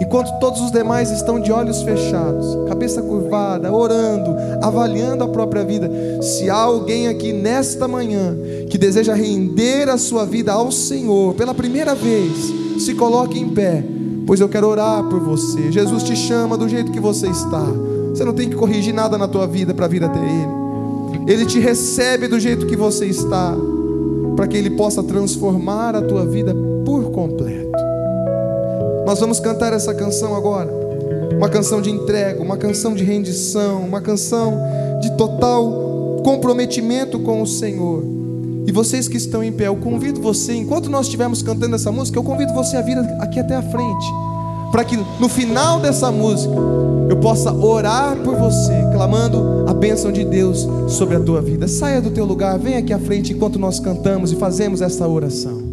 [SPEAKER 1] Enquanto todos os demais estão de olhos fechados, cabeça curvada, orando, avaliando a própria vida, se há alguém aqui nesta manhã que deseja render a sua vida ao Senhor pela primeira vez, se coloque em pé, pois eu quero orar por você. Jesus te chama do jeito que você está. Você não tem que corrigir nada na tua vida para vir até Ele. Ele te recebe do jeito que você está, para que Ele possa transformar a tua vida. Nós vamos cantar essa canção agora. Uma canção de entrega, uma canção de rendição, uma canção de total comprometimento com o Senhor. E vocês que estão em pé, eu convido você, enquanto nós estivermos cantando essa música, eu convido você a vir aqui até a frente, para que no final dessa música eu possa orar por você, clamando a bênção de Deus sobre a tua vida. Saia do teu lugar, venha aqui à frente enquanto nós cantamos e fazemos essa oração.